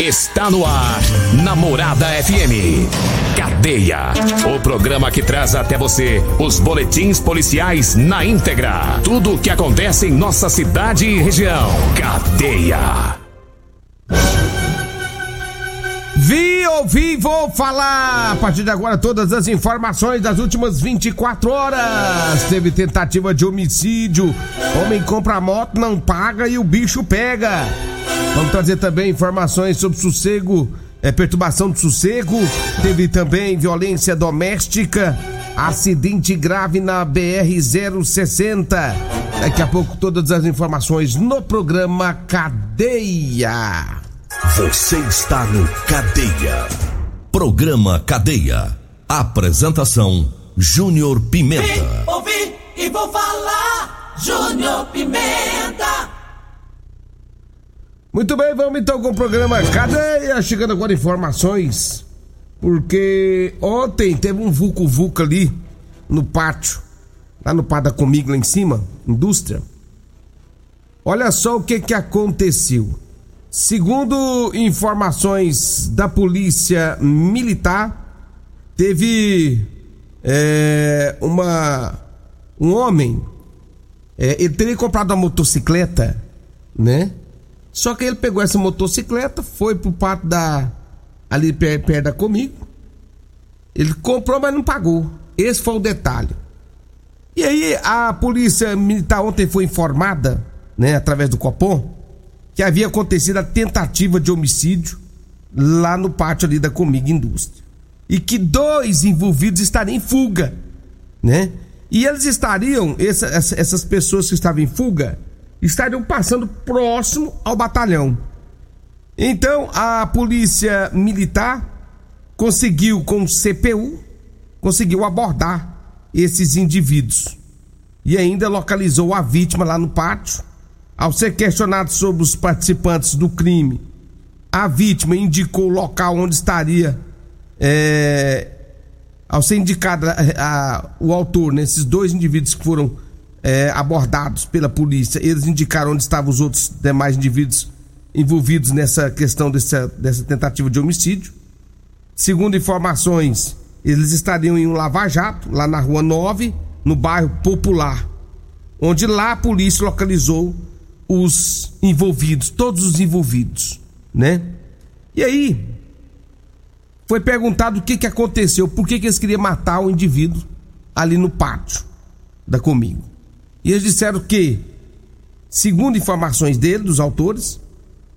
Está no ar, Namorada FM. Cadeia. O programa que traz até você os boletins policiais na íntegra. Tudo o que acontece em nossa cidade e região. Cadeia. Vi, ouvi, vou falar a partir de agora todas as informações das últimas 24 horas. Teve tentativa de homicídio, homem compra moto, não paga e o bicho pega. Vamos trazer também informações sobre sossego, é, perturbação de sossego. Teve também violência doméstica, acidente grave na BR-060. Daqui a pouco todas as informações no programa Cadeia. Você está no Cadeia. Programa Cadeia. Apresentação: Júnior Vim, Pimenta. ouvi e vou falar. Júnior Pimenta. Muito bem, vamos então com o programa Cadeia. Chegando agora informações. Porque ontem teve um vulco-vulco ali no pátio. Lá no pátio da Comigo, lá em cima, indústria. Olha só o que que aconteceu. Segundo informações da polícia militar, teve é, uma um homem. é, ele teria comprado uma motocicleta, né? Só que ele pegou essa motocicleta, foi pro pátio da ali per- perto da comigo. Ele comprou, mas não pagou. Esse foi o detalhe. E aí a polícia militar ontem foi informada, né, através do Copom, que havia acontecido a tentativa de homicídio lá no pátio ali da Comigo Indústria. E que dois envolvidos estariam em fuga, né? E eles estariam, essa- essa- essas pessoas que estavam em fuga, estariam passando próximo ao batalhão. Então a polícia militar conseguiu com o CPU, conseguiu abordar esses indivíduos e ainda localizou a vítima lá no pátio. Ao ser questionado sobre os participantes do crime, a vítima indicou o local onde estaria. é, ao ser indicado a- a- o autor, né, esses dois indivíduos que foram é, abordados pela polícia, eles indicaram onde estavam os outros demais indivíduos envolvidos nessa questão dessa, dessa tentativa de homicídio. Segundo informações, eles estariam em um lava-jato, lá na rua 9, no bairro Popular, onde lá a polícia localizou os envolvidos, todos os envolvidos, né? E aí, foi perguntado o que, que aconteceu, por que, que eles queriam matar o indivíduo ali no pátio da Comigo. E eles disseram que, segundo informações dele, dos autores,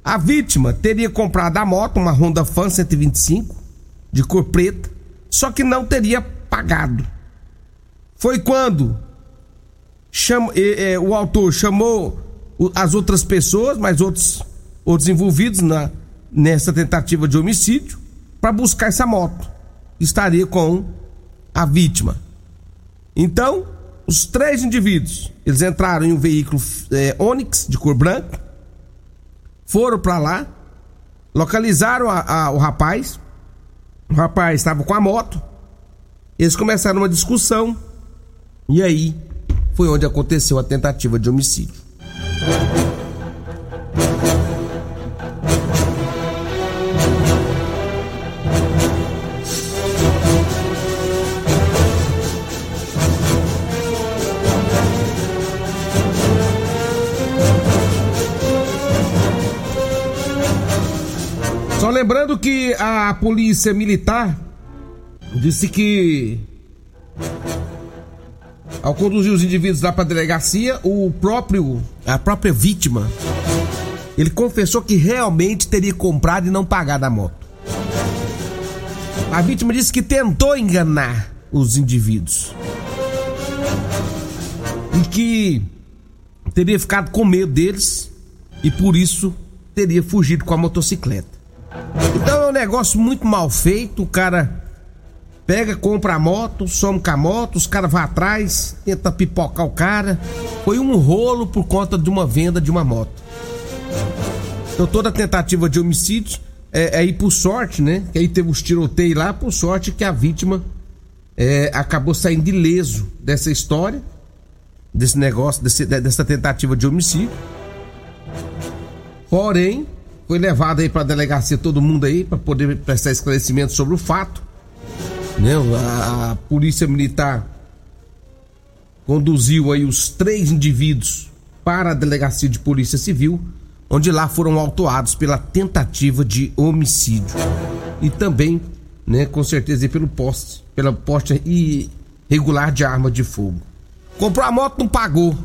a vítima teria comprado a moto, uma Honda Fan 125, de cor preta, só que não teria pagado. Foi quando cham- eh, eh, o autor chamou as outras pessoas, mais outros, outros envolvidos na, nessa tentativa de homicídio, para buscar essa moto. Estaria com a vítima. Então, os três indivíduos, eles entraram em um veículo eh, Onix de cor branca, foram para lá, localizaram a- a- o rapaz. O rapaz estava com a moto. Eles começaram uma discussão. E aí foi onde aconteceu a tentativa de homicídio. Polícia militar disse que ao conduzir os indivíduos lá para a delegacia, o próprio a própria vítima ele confessou que realmente teria comprado e não pagado a moto. A vítima disse que tentou enganar os indivíduos e que teria ficado com medo deles e por isso teria fugido com a motocicleta. Então é um negócio muito mal feito, o cara pega, compra a moto, some com a moto, os caras vão atrás, tenta pipocar o cara. Foi um rolo por conta de uma venda de uma moto. Então toda tentativa de homicídio é, é ir por sorte, né? Que aí teve os tiroteios lá, por sorte que a vítima é, acabou saindo ileso dessa história, desse negócio, desse, dessa tentativa de homicídio. Porém, foi levado aí para a delegacia todo mundo aí para poder prestar esclarecimento sobre o fato. Né? A, a, polícia militar conduziu aí os três indivíduos para a delegacia de polícia civil, onde lá foram autuados pela tentativa de homicídio e também, né, com certeza pelo poste, pela poste irregular de arma de fogo. Comprou a moto, não pagou.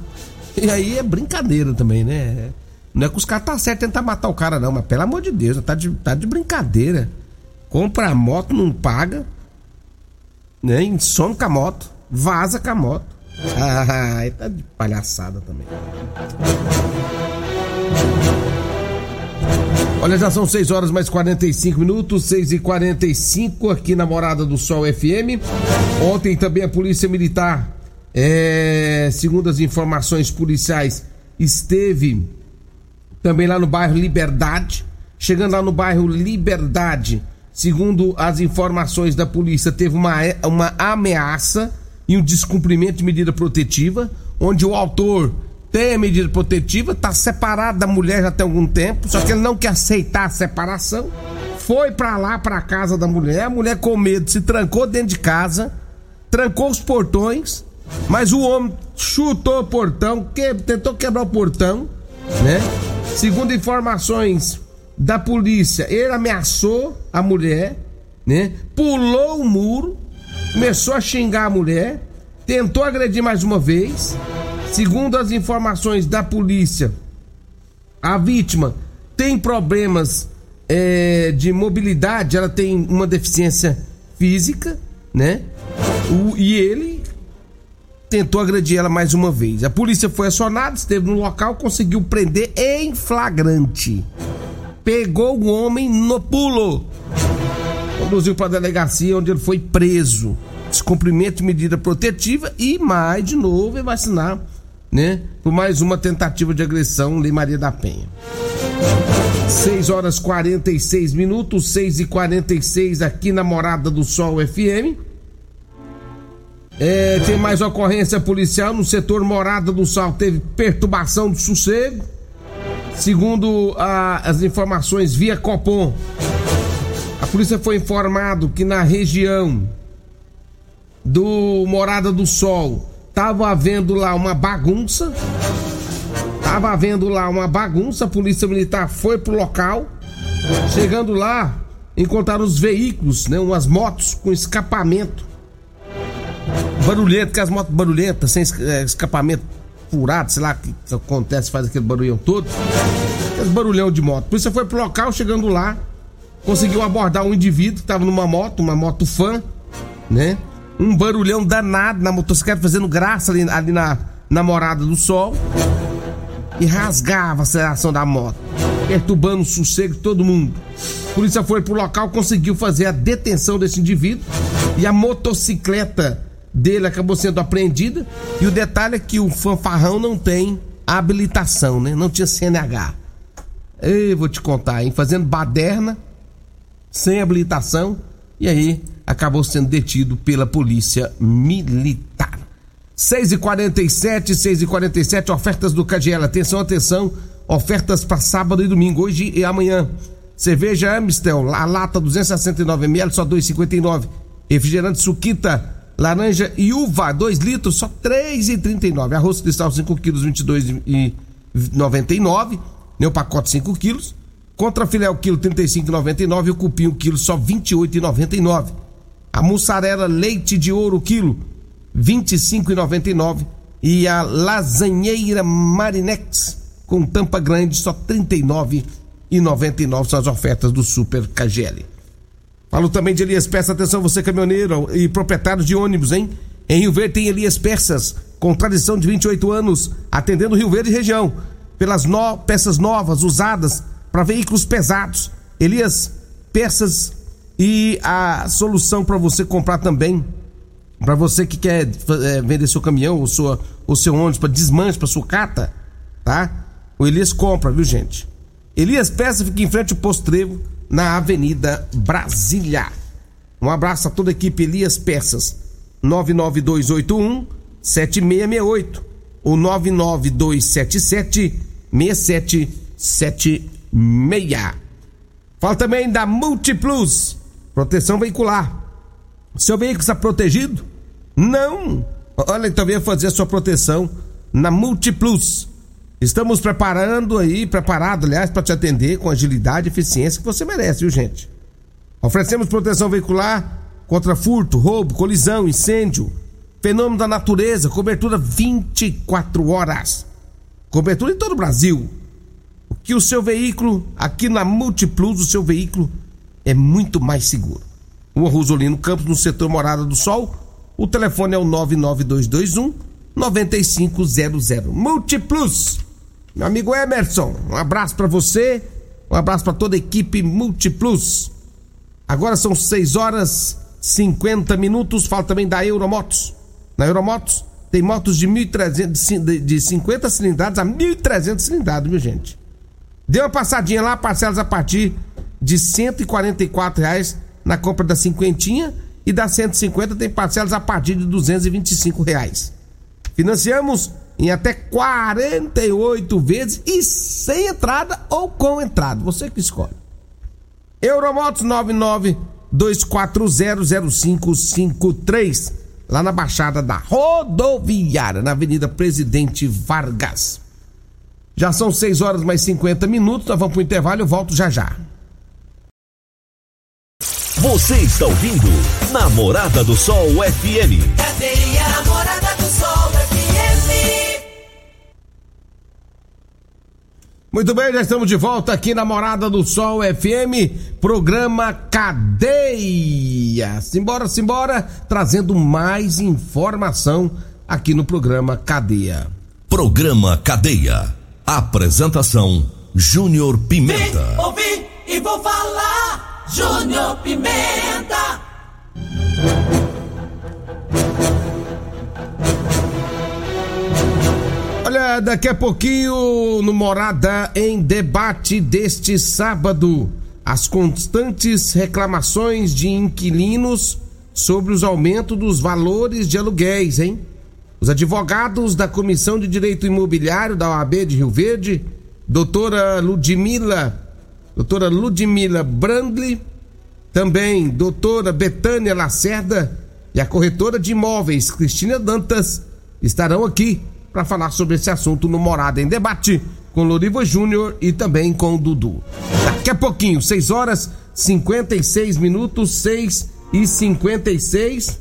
E aí é brincadeira também, né? Não é que os caras tá certo tentar matar o cara, não, mas pelo amor de Deus, tá de, tá de brincadeira. Compra a moto, não paga, né? Some com a moto, vaza com a moto. Ah, tá de palhaçada também. Olha, já são 6 horas mais 45 minutos, 6 e 45 aqui na Morada do Sol FM. Ontem também a Polícia Militar, é, segundo as informações policiais, esteve também lá no bairro Liberdade. Chegando lá no bairro Liberdade, segundo as informações da polícia, teve uma, uma ameaça e um descumprimento de medida protetiva, onde o autor tem a medida protetiva, está separado da mulher já tem algum tempo, só que ele não quer aceitar a separação. Foi para lá, para casa da mulher, a mulher com medo se trancou dentro de casa, trancou os portões, mas o homem chutou o portão, que, tentou quebrar o portão, né? Segundo informações da polícia, ele ameaçou a mulher, né? Pulou o muro, começou a xingar a mulher, tentou agredir mais uma vez. Segundo as informações da polícia, a vítima tem problemas é, de mobilidade, ela tem uma deficiência física, né? O, e ele tentou agredir ela mais uma vez. A polícia foi acionada, esteve no local, conseguiu prender em flagrante. Pegou o homem no pulo. Conduziu para a delegacia onde ele foi preso. Descumprimento de medida protetiva e mais de novo vai vacinar, né? Por mais uma tentativa de agressão, Lei Maria da Penha. 6 horas 46 minutos, 6 e 46 aqui na Morada do Sol FM. É, tem mais ocorrência policial no setor Morada do Sal. Teve perturbação do sossego. Segundo a, as informações via Copom, a polícia foi informado que na região do Morada do Sol estava havendo lá uma bagunça. Tava havendo lá uma bagunça. A polícia militar foi pro local. Chegando lá, encontraram os veículos, né, umas motos com escapamento barulhento, que as motos barulhentas, sem é, escapamento furado, sei lá que acontece, faz aquele barulhão todo. Aquele barulhão de moto. Por isso foi pro local, chegando lá, conseguiu abordar um indivíduo que tava numa moto, uma moto fã, né? Um barulhão danado na motocicleta, fazendo graça ali, ali na, na morada do sol. E rasgava a aceleração da moto, perturbando o sossego de todo mundo. A polícia foi pro local, conseguiu fazer a detenção desse indivíduo e a motocicleta dele acabou sendo apreendida. E o detalhe é que o fanfarrão não tem habilitação, né? Não tinha CNH. Eu vou te contar, hein? Fazendo baderna, sem habilitação, e aí acabou sendo detido pela polícia militar. 6 e 47 6 e 47 ofertas do KGL. Atenção, atenção. Ofertas para sábado e domingo, hoje e amanhã. Cerveja Amistel, a lata 269ml, só 2,59. Refrigerante Suquita Laranja e uva, 2 litros, só 3,39. Arroz cristal, 5 quilos, 22,99. Né, o pacote 5 quilos. Contra filé o quilo 35,99 e o cupim o quilo só 28,99. A mussarela leite de ouro quilo 25,99 e a lasanheira Marinex com tampa grande só 39,99 são as ofertas do Super KGL. Falo também de Elias Peças, atenção você caminhoneiro e proprietário de ônibus, hein? Em Rio Verde tem Elias Peças, com tradição de 28 anos, atendendo Rio Verde e região, pelas no... peças novas, usadas para veículos pesados. Elias Peças e a solução para você comprar também, para você que quer é, vender seu caminhão ou, sua, ou seu ônibus para desmanche, para sucata, tá? O Elias compra, viu gente? Elias Peças fica em frente ao Posto Trevo, na Avenida Brasília. Um abraço a toda a equipe Elias Peças. 99281 7668 ou 99277 6776. Fala também da Multiplus, proteção veicular. Seu veículo está protegido? Não. Olha, então venha fazer a sua proteção na Multiplus. Estamos preparando aí, preparado, aliás, para te atender com agilidade e eficiência que você merece, viu, gente? Oferecemos proteção veicular contra furto, roubo, colisão, incêndio, fenômeno da natureza, cobertura 24 horas. Cobertura em todo o Brasil. O que o seu veículo, aqui na Multiplus, o seu veículo é muito mais seguro. O Rosolino Campos, no setor Morada do Sol. O telefone é o 99221 9500. Multiplus. Meu amigo Emerson, um abraço para você. Um abraço para toda a equipe Multiplus. Agora são 6 horas 50 minutos. Fala também da Euromotos. Na Euromotos tem motos de 1.300 de 50 cilindradas a 1.300 cilindradas, viu gente? Dê uma passadinha lá, parcelas a partir de 144 reais na compra da cinquentinha e da 150 tem parcelas a partir de 225 reais. Financiamos em até 48 vezes e sem entrada ou com entrada. Você que escolhe. Euromotos 992400553, lá na Baixada da Rodoviária, na Avenida Presidente Vargas. Já são 6 horas mais 50 minutos, nós vamos pro intervalo, eu volto já já. Você está ouvindo Namorada do Sol FM. Cadê Muito bem, já estamos de volta aqui na Morada do Sol FM, programa Cadeia. Simbora, simbora, trazendo mais informação aqui no programa Cadeia. Programa Cadeia. Apresentação Júnior Pimenta. Vim, ouvi e vou falar. Júnior Pimenta. Olha, daqui a pouquinho no Morada em debate deste sábado, as constantes reclamações de inquilinos sobre os aumentos dos valores de aluguéis, hein? Os advogados da Comissão de Direito Imobiliário da OAB de Rio Verde, doutora Ludmila, doutora Ludmila Brandli, também doutora Betânia Lacerda e a corretora de imóveis Cristina Dantas estarão aqui para falar sobre esse assunto no Morada em Debate com Loriva Júnior e também com Dudu. Daqui a pouquinho, 6 horas 56 minutos, 6 e 56.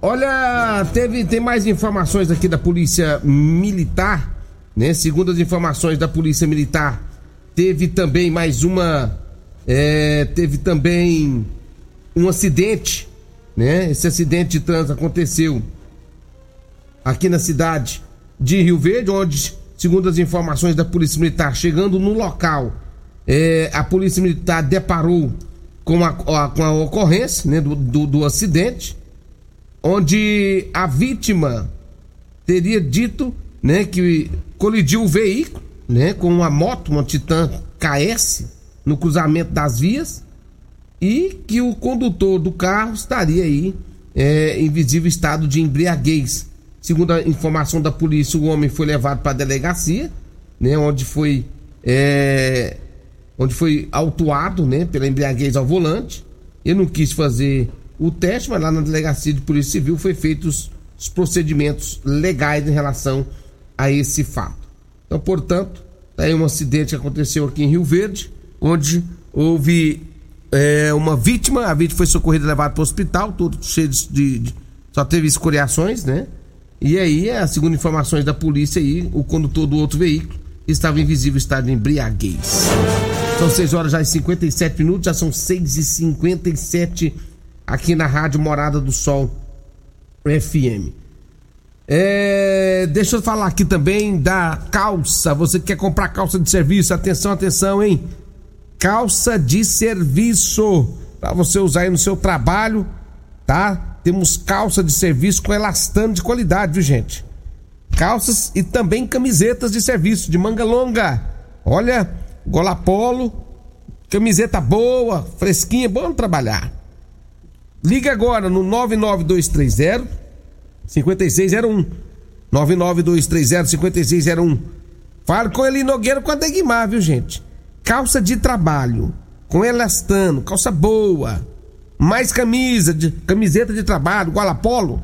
Olha, teve tem mais informações aqui da Polícia Militar, né? Segundo as informações da Polícia Militar, teve também mais uma é, teve também um acidente, né? Esse acidente de trânsito aconteceu aqui na cidade de Rio Verde, onde, segundo as informações da Polícia Militar, chegando no local, é, a Polícia Militar deparou com a, a, com a ocorrência né, do, do, do acidente, onde a vítima teria dito né, que colidiu o veículo né, com uma moto, uma Titan KS, no cruzamento das vias e que o condutor do carro estaria aí é, em visível estado de embriaguez. Segundo a informação da polícia, o homem foi levado para a delegacia, né, onde foi é, onde foi autuado, né, pela embriaguez ao volante. Eu não quis fazer o teste, mas lá na delegacia de polícia civil foi feitos os procedimentos legais em relação a esse fato. Então, portanto, Tem um acidente que aconteceu aqui em Rio Verde, onde houve é, uma vítima, a vítima foi socorrida e levada para o hospital, tudo cheio de, de, Só teve escoriações, né? E aí, é, segundo informações da polícia aí, o condutor do outro veículo estava em visível estado de embriaguez. São 6 horas já e 57 minutos, já são 6 e 57 aqui na Rádio Morada do Sol FM. É, deixa eu falar aqui também da calça. Você que quer comprar calça de serviço, atenção, atenção, hein? Calça de serviço para você usar aí no seu trabalho, tá? Temos calça de serviço com elastano de qualidade, viu, gente? Calças e também camisetas de serviço de manga longa. Olha, gola polo, camiseta boa, fresquinha, bom trabalhar. Liga agora no 99230 5601. 99230 5601. Fale com ele Nogueira com a Degmar, viu, gente? Calça de trabalho, com elastano, calça boa. Mais camisa, de, camiseta de trabalho, Gualapolo.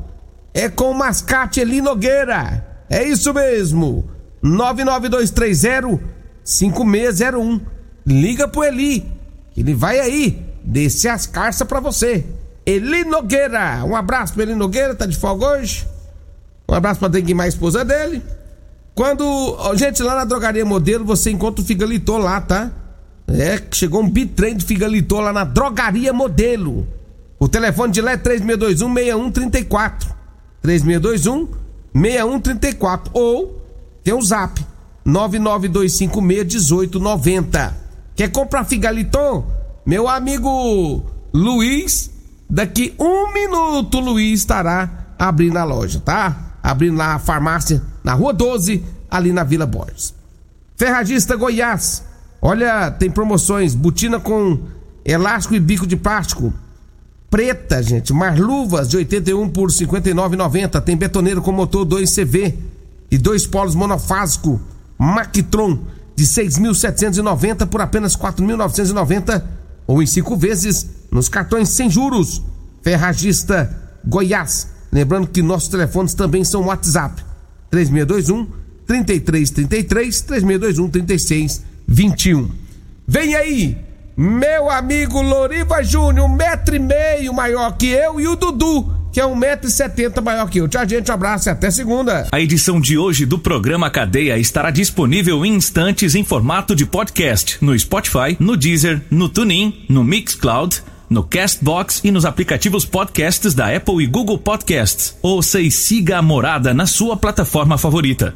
É com o mascate Eli Nogueira. É isso mesmo. 99230 5601. Liga pro Eli. Ele vai aí descer as carças pra você. Eli Nogueira. Um abraço pro Eli Nogueira, tá de folga hoje. Um abraço pra Denguimar, esposa dele. Quando. Gente, lá na drogaria modelo você encontra o Figalitô lá, tá? É, chegou um bitrem de Figalitô lá na drogaria modelo. O telefone de lá é 3621 6134. 3621 6134. Ou tem o zap 99256 1890. Quer comprar Figaliton? Meu amigo Luiz, daqui um minuto Luiz estará abrindo a loja, tá? Abrindo lá a farmácia na Rua 12, ali na Vila Borges. Ferragista Goiás. Olha, tem promoções, botina com elástico e bico de plástico. Preta, gente, marluvas de 81 por 59,90. Tem betoneiro com motor 2CV e dois polos monofásico Mactron de 6.790 por apenas 4.990 ou em cinco vezes nos cartões sem juros. Ferragista Goiás. Lembrando que nossos telefones também são WhatsApp. 3621 3333 3621 3621. Vem aí, meu amigo Loriva Júnior, um metro e meio maior que eu, e o Dudu, que é um metro e setenta maior que eu. Tchau, gente, um abraço e até segunda. A edição de hoje do programa Cadeia estará disponível em instantes em formato de podcast no Spotify, no Deezer, no TuneIn, no Mixcloud, no Castbox e nos aplicativos podcasts da Apple e Google Podcasts. Ouça e siga a Morada na sua plataforma favorita.